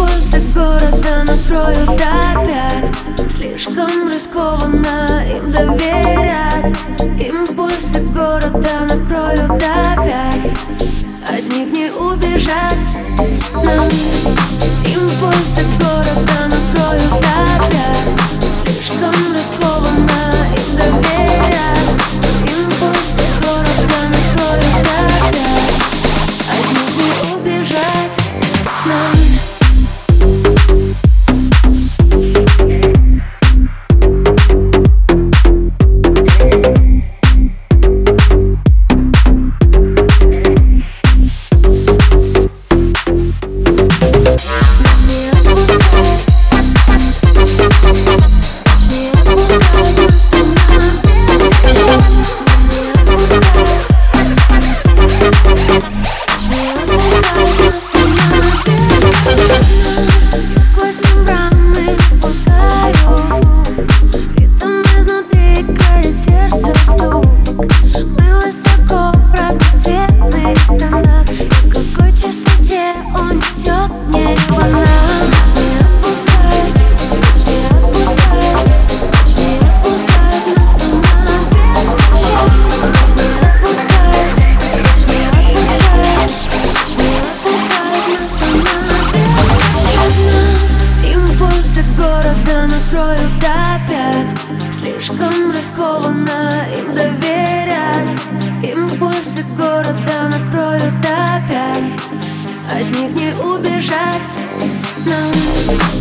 Импульсы города накроют опять Слишком рискованно им доверять. Импульсы города накроют опять От них не убежать. Нам Импульсы города накроют опять Bye. Накроют опять. Слишком рискованно им доверять. Импульсы города накроют опять. От них не убежать. Нам